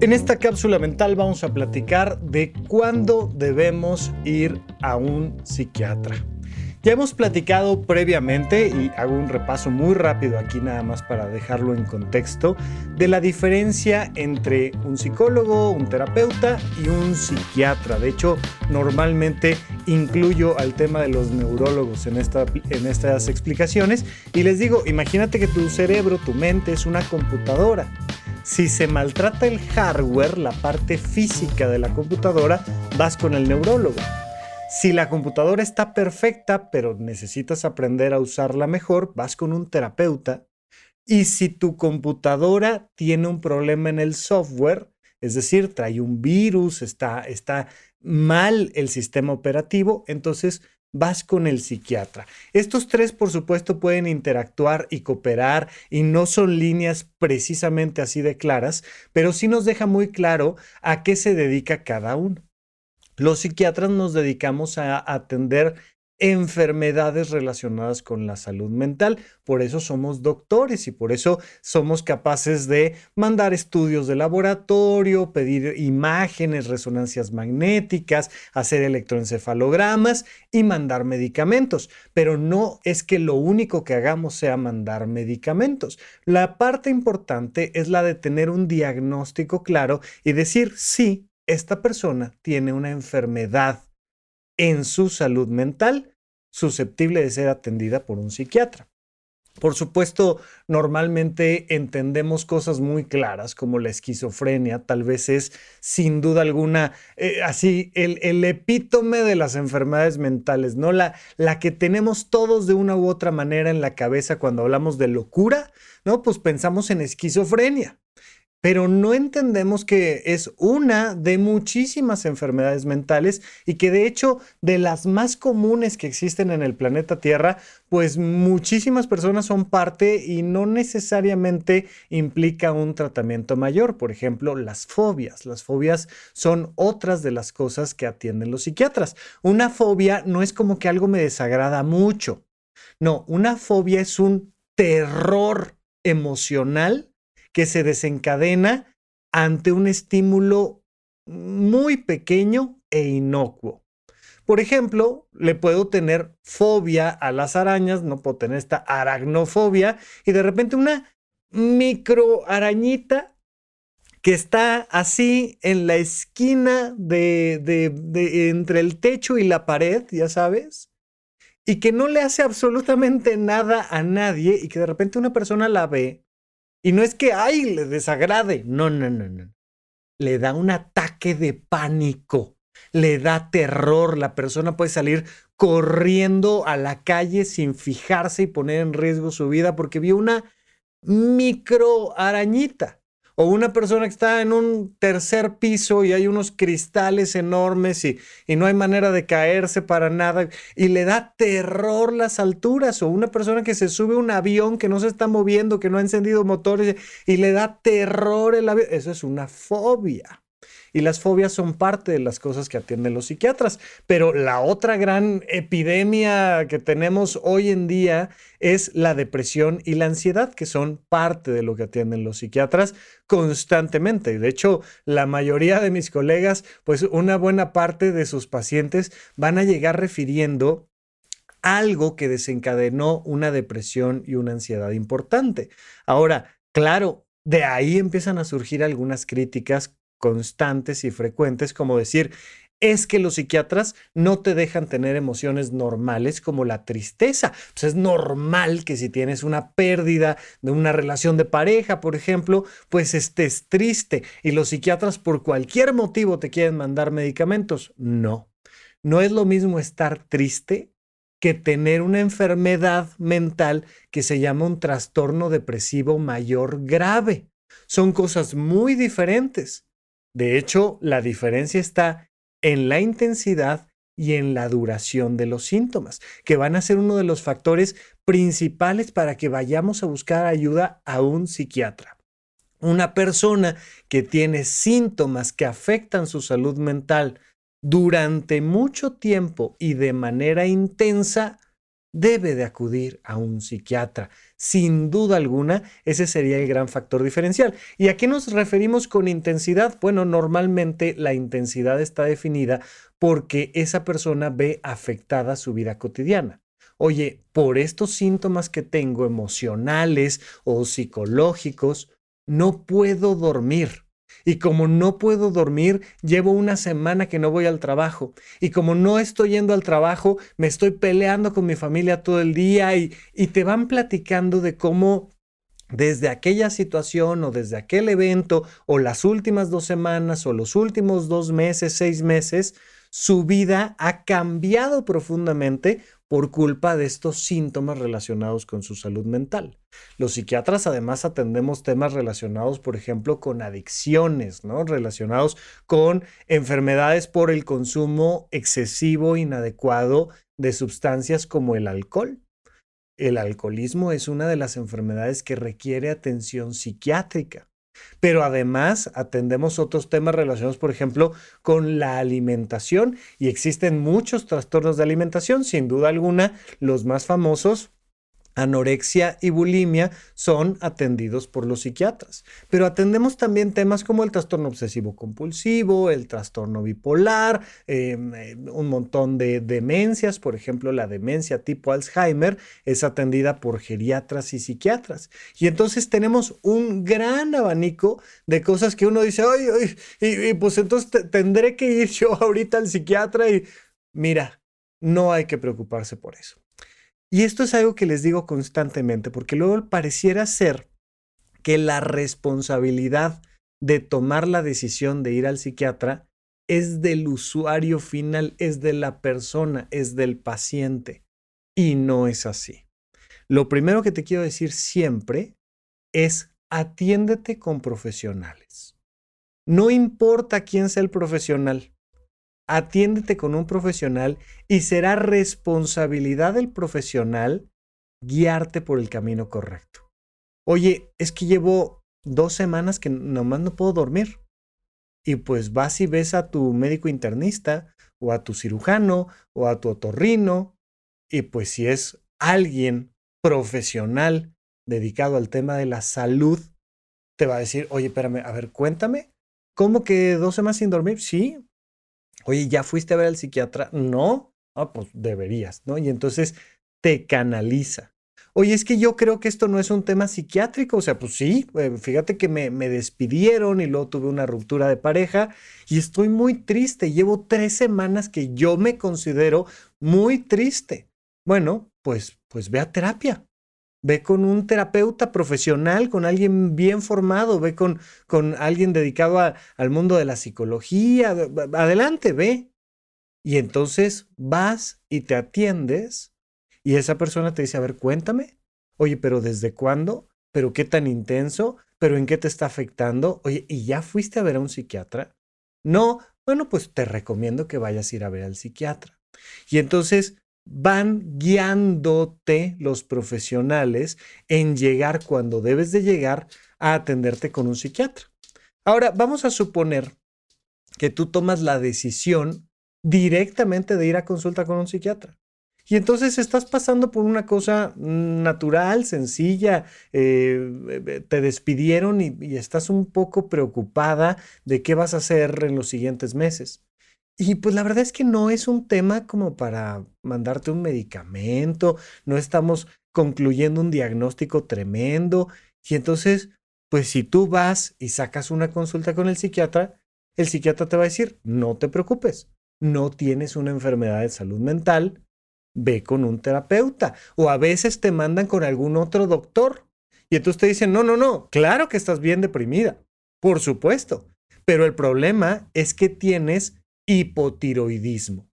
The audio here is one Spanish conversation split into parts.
En esta cápsula mental vamos a platicar de cuándo debemos ir a un psiquiatra. Ya hemos platicado previamente, y hago un repaso muy rápido aquí nada más para dejarlo en contexto, de la diferencia entre un psicólogo, un terapeuta y un psiquiatra. De hecho, normalmente incluyo al tema de los neurólogos en, en estas explicaciones y les digo, imagínate que tu cerebro, tu mente es una computadora. Si se maltrata el hardware, la parte física de la computadora, vas con el neurólogo. Si la computadora está perfecta, pero necesitas aprender a usarla mejor, vas con un terapeuta. Y si tu computadora tiene un problema en el software, es decir, trae un virus, está, está mal el sistema operativo, entonces vas con el psiquiatra. Estos tres, por supuesto, pueden interactuar y cooperar y no son líneas precisamente así de claras, pero sí nos deja muy claro a qué se dedica cada uno. Los psiquiatras nos dedicamos a atender enfermedades relacionadas con la salud mental. Por eso somos doctores y por eso somos capaces de mandar estudios de laboratorio, pedir imágenes, resonancias magnéticas, hacer electroencefalogramas y mandar medicamentos. Pero no es que lo único que hagamos sea mandar medicamentos. La parte importante es la de tener un diagnóstico claro y decir, sí, esta persona tiene una enfermedad en su salud mental susceptible de ser atendida por un psiquiatra. Por supuesto, normalmente entendemos cosas muy claras como la esquizofrenia, tal vez es sin duda alguna eh, así el, epítome de las enfermedades mentales, ¿no? La, la que tenemos todos de una u otra manera en la cabeza cuando hablamos de locura, ¿no? Pues pensamos en esquizofrenia pero no entendemos que es una de muchísimas enfermedades mentales y que de hecho de las más comunes que existen en el planeta Tierra, pues muchísimas personas son parte y no necesariamente implica un tratamiento mayor. Por ejemplo, las fobias. Las fobias son otras de las cosas que atienden los psiquiatras. Una fobia no es como que algo me desagrada mucho. No, una fobia es un terror emocional que se desencadena ante un estímulo muy pequeño e inocuo. Por ejemplo, le puedo tener fobia a las arañas, no puedo tener esta aracnofobia y de repente una microarañita que está así en la esquina de, de, entre el techo y la pared, ya sabes, y que no le hace absolutamente nada a nadie y que de repente una persona la ve y no es que, ay, le desagrade. No, no, no, no. Le da un ataque de pánico. Le da terror. La persona puede salir corriendo a la calle sin fijarse y poner en riesgo su vida porque vio una micro arañita o una persona que está en un tercer piso y hay unos cristales enormes y, y, no hay manera de caerse para nada y le da terror las alturas, o una persona que se sube a un avión que no se está moviendo, que no ha encendido motores y le da terror el avión. Eso es una fobia. Y las fobias son parte de las cosas que atienden los psiquiatras. Pero la otra gran epidemia que tenemos hoy en día es la depresión y la ansiedad, que son parte de lo que atienden los psiquiatras constantemente. De hecho, la mayoría de mis colegas, pues una buena parte de sus pacientes van a llegar refiriendo algo que desencadenó una depresión y una ansiedad importante. Ahora, claro, de ahí empiezan a surgir algunas críticas constantes y frecuentes, como decir, es que los psiquiatras no te dejan tener emociones normales como la tristeza. Pues es normal que si tienes una pérdida de una relación de pareja, por ejemplo, pues estés triste y los psiquiatras por cualquier motivo te quieren mandar medicamentos. No, no es lo mismo estar triste que tener una enfermedad mental que se llama un trastorno depresivo mayor grave. Son cosas muy diferentes. De hecho, la diferencia está en la intensidad y en la duración de los síntomas, que van a ser uno de los factores principales para que vayamos a buscar ayuda a un psiquiatra. Una persona que tiene síntomas que afectan su salud mental durante mucho tiempo y de manera intensa, debe de acudir a un psiquiatra. Sin duda alguna, ese sería el gran factor diferencial. ¿Y a qué nos referimos con intensidad? Bueno, normalmente la intensidad está definida porque esa persona ve afectada su vida cotidiana. Oye, por estos síntomas que tengo emocionales o psicológicos, no puedo dormir. Y como no puedo dormir, llevo una semana que no voy al trabajo. Y como no estoy yendo al trabajo, me estoy peleando con mi familia todo el día y, y te van platicando de cómo desde aquella situación o desde aquel evento o las últimas dos semanas o los últimos dos meses, seis meses, su vida ha cambiado profundamente por culpa de estos síntomas relacionados con su salud mental. Los psiquiatras además atendemos temas relacionados, por ejemplo, con adicciones, ¿no? Relacionados con enfermedades por el consumo excesivo, inadecuado de sustancias como el alcohol. El alcoholismo es una de las enfermedades que requiere atención psiquiátrica. Pero además atendemos otros temas relacionados, por ejemplo, con la alimentación y existen muchos trastornos de alimentación, sin duda alguna, los más famosos anorexia y bulimia son atendidos por los psiquiatras. Pero atendemos también temas como el trastorno obsesivo compulsivo, el trastorno bipolar, em, eh, un montón de demencias, por ejemplo, la demencia tipo Alzheimer es atendida por geriatras y psiquiatras. Y entonces tenemos un gran abanico de cosas que uno dice, ay, ay, y, pues entonces tendré que ir yo ahorita al psiquiatra y mira, no hay que preocuparse por eso. Y esto es algo que les digo constantemente, porque luego pareciera ser que la responsabilidad de tomar la decisión de ir al psiquiatra es del usuario final, es de la persona, es del paciente. Y no es así. Lo primero que te quiero decir siempre es atiéndete con profesionales. No importa quién sea el profesional, atiéndete con un profesional y será responsabilidad del profesional guiarte por el camino correcto. Oye, es que llevo dos semanas que nomás no puedo dormir. Y pues vas y ves a tu médico internista o a tu cirujano o a tu otorrino. Y pues si es alguien profesional dedicado al tema de la salud, te va a decir, oye, espérame, a ver, cuéntame, ¿cómo que dos semanas sin dormir? Sí, Oye, ¿ya fuiste a ver al psiquiatra? No. Ah, pues deberías, ¿no? Y entonces te canaliza. Oye, es que yo creo que esto no es un tema psiquiátrico. O sea, pues sí, eh, fíjate que me, me, despidieron y luego tuve una ruptura de pareja y estoy muy triste. Llevo tres semanas que yo me considero muy triste. Bueno, pues, pues ve a terapia. Ve con un terapeuta profesional, con alguien bien formado, ve con, con alguien dedicado al mundo de la psicología. Adelante, ve. Y entonces vas y te atiendes y esa persona te dice, a ver, cuéntame. Oye, pero ¿desde cuándo? ¿Pero qué tan intenso? ¿Pero en qué te está afectando? Oye, ¿y ya fuiste a ver a un psiquiatra? No, bueno, pues te recomiendo que vayas a ir a ver al psiquiatra. Y entonces van guiándote los profesionales en llegar cuando debes de llegar a atenderte con un psiquiatra. Ahora, vamos a suponer que tú tomas la decisión directamente de ir a consulta con un psiquiatra. Y entonces estás pasando por una cosa natural, sencilla, eh, te despidieron y estás un poco preocupada de qué vas a hacer en los siguientes meses. Y pues la verdad es que no es un tema como para mandarte un medicamento, no estamos concluyendo un diagnóstico tremendo. Y entonces, pues si tú vas y sacas una consulta con el psiquiatra, el psiquiatra te va a decir, no te preocupes, no tienes una enfermedad de salud mental, ve con un terapeuta. O a veces te mandan con algún otro doctor. Y entonces te dicen, no, no, no, claro que estás bien deprimida, por supuesto. Pero el problema es que tienes hipotiroidismo.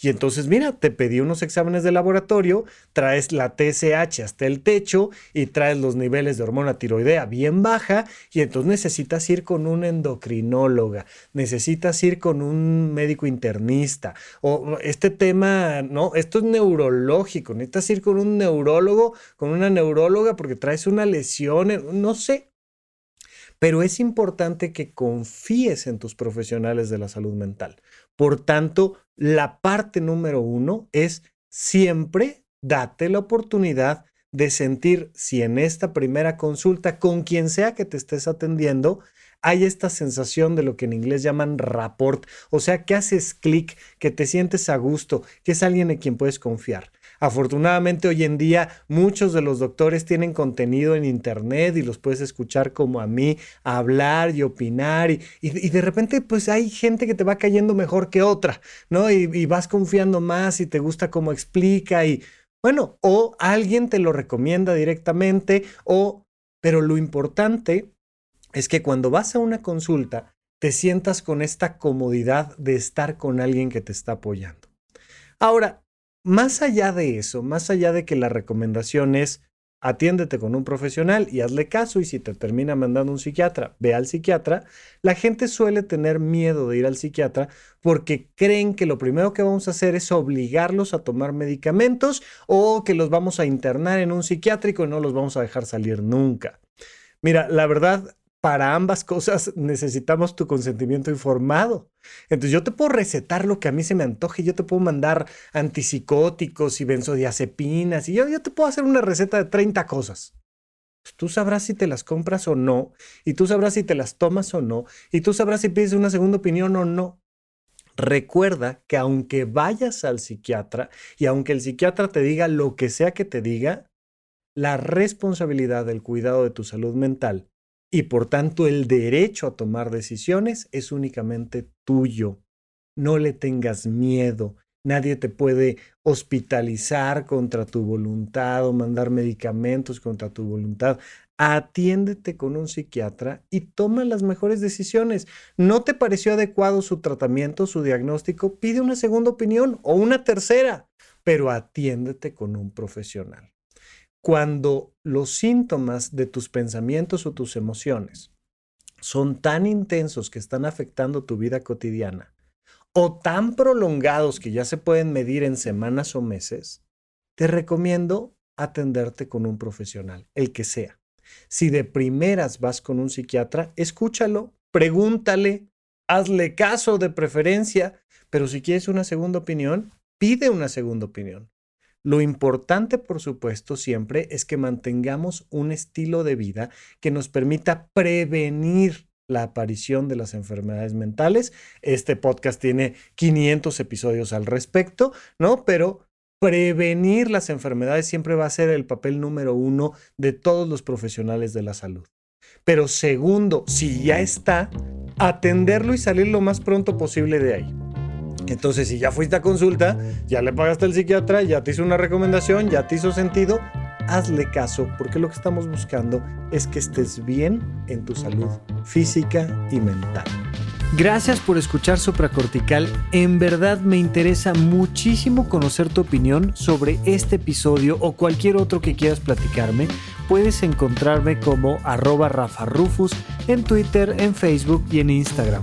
Y entonces, mira, te pedí unos exámenes de laboratorio, traes la TSH hasta el techo y traes los niveles de hormona tiroidea bien baja y entonces necesitas ir con un endocrinóloga, necesitas ir con un médico internista o este tema, no, esto es neurológico, necesitas ir con un neurólogo, con una neuróloga porque traes una lesión, no sé, pero es importante que confíes en tus profesionales de la salud mental. Por tanto, la parte número uno es siempre date la oportunidad de sentir si en esta primera consulta, con quien sea que te estés atendiendo, hay esta sensación de lo que en inglés llaman rapport, o sea, que haces clic, que te sientes a gusto, que es alguien en quien puedes confiar. Afortunadamente hoy en día muchos de los doctores tienen contenido en internet y los puedes escuchar como a mí hablar y opinar y, de repente pues hay gente que te va cayendo mejor que otra, ¿no? Y, y vas confiando más y te gusta cómo explica y bueno, o alguien te lo recomienda directamente o, pero lo importante es que cuando vas a una consulta te sientas con esta comodidad de estar con alguien que te está apoyando. Ahora, más allá de eso, más allá de que la recomendación es atiéndete con un profesional y hazle caso y si te termina mandando un psiquiatra, ve al psiquiatra, la gente suele tener miedo de ir al psiquiatra porque creen que lo primero que vamos a hacer es obligarlos a tomar medicamentos o que los vamos a internar en un psiquiátrico y no los vamos a dejar salir nunca. Mira, la verdad, para ambas cosas necesitamos tu consentimiento informado. Entonces yo te puedo recetar lo que a mí se me antoje, yo te puedo mandar antipsicóticos y benzodiazepinas y yo, yo te puedo hacer una receta de 30 cosas. Tú sabrás si te las compras o no, y tú sabrás si te las tomas o no, y tú sabrás si pides una segunda opinión o no. Recuerda que aunque vayas al psiquiatra y aunque el psiquiatra te diga lo que sea que te diga, la responsabilidad del cuidado de tu salud mental y por tanto el derecho a tomar decisiones es únicamente tuyo. No le tengas miedo. Nadie te puede hospitalizar contra tu voluntad o mandar medicamentos contra tu voluntad. Atiéndete con un psiquiatra y toma las mejores decisiones. ¿No te pareció adecuado su tratamiento, su diagnóstico? Pide una segunda opinión o una tercera, pero atiéndete con un profesional cuando los síntomas de tus pensamientos o tus emociones son tan intensos que están afectando tu vida cotidiana o tan prolongados que ya se pueden medir en semanas o meses, te recomiendo atenderte con un profesional, el que sea. Si de primeras vas con un psiquiatra, escúchalo, pregúntale, hazle caso de preferencia, pero si quieres una segunda opinión, pide una segunda opinión. Lo importante, por supuesto, siempre es que mantengamos un estilo de vida que nos permita prevenir la aparición de las enfermedades mentales. Este podcast tiene 500 episodios al respecto, ¿no? Pero prevenir las enfermedades siempre va a ser el papel número uno de todos los profesionales de la salud. Pero segundo, si ya está, atenderlo y salir lo más pronto posible de ahí. Entonces, si ya fuiste a consulta, ya le pagaste al psiquiatra, ya te hizo una recomendación, ya te hizo sentido, hazle caso, porque lo que estamos buscando es que estés bien en tu salud física y mental. Gracias por escuchar Supracortical. En verdad me interesa muchísimo conocer tu opinión sobre este episodio o cualquier otro que quieras platicarme. Puedes encontrarme como arroba Rafa Rufus en Twitter, en Facebook y en Instagram.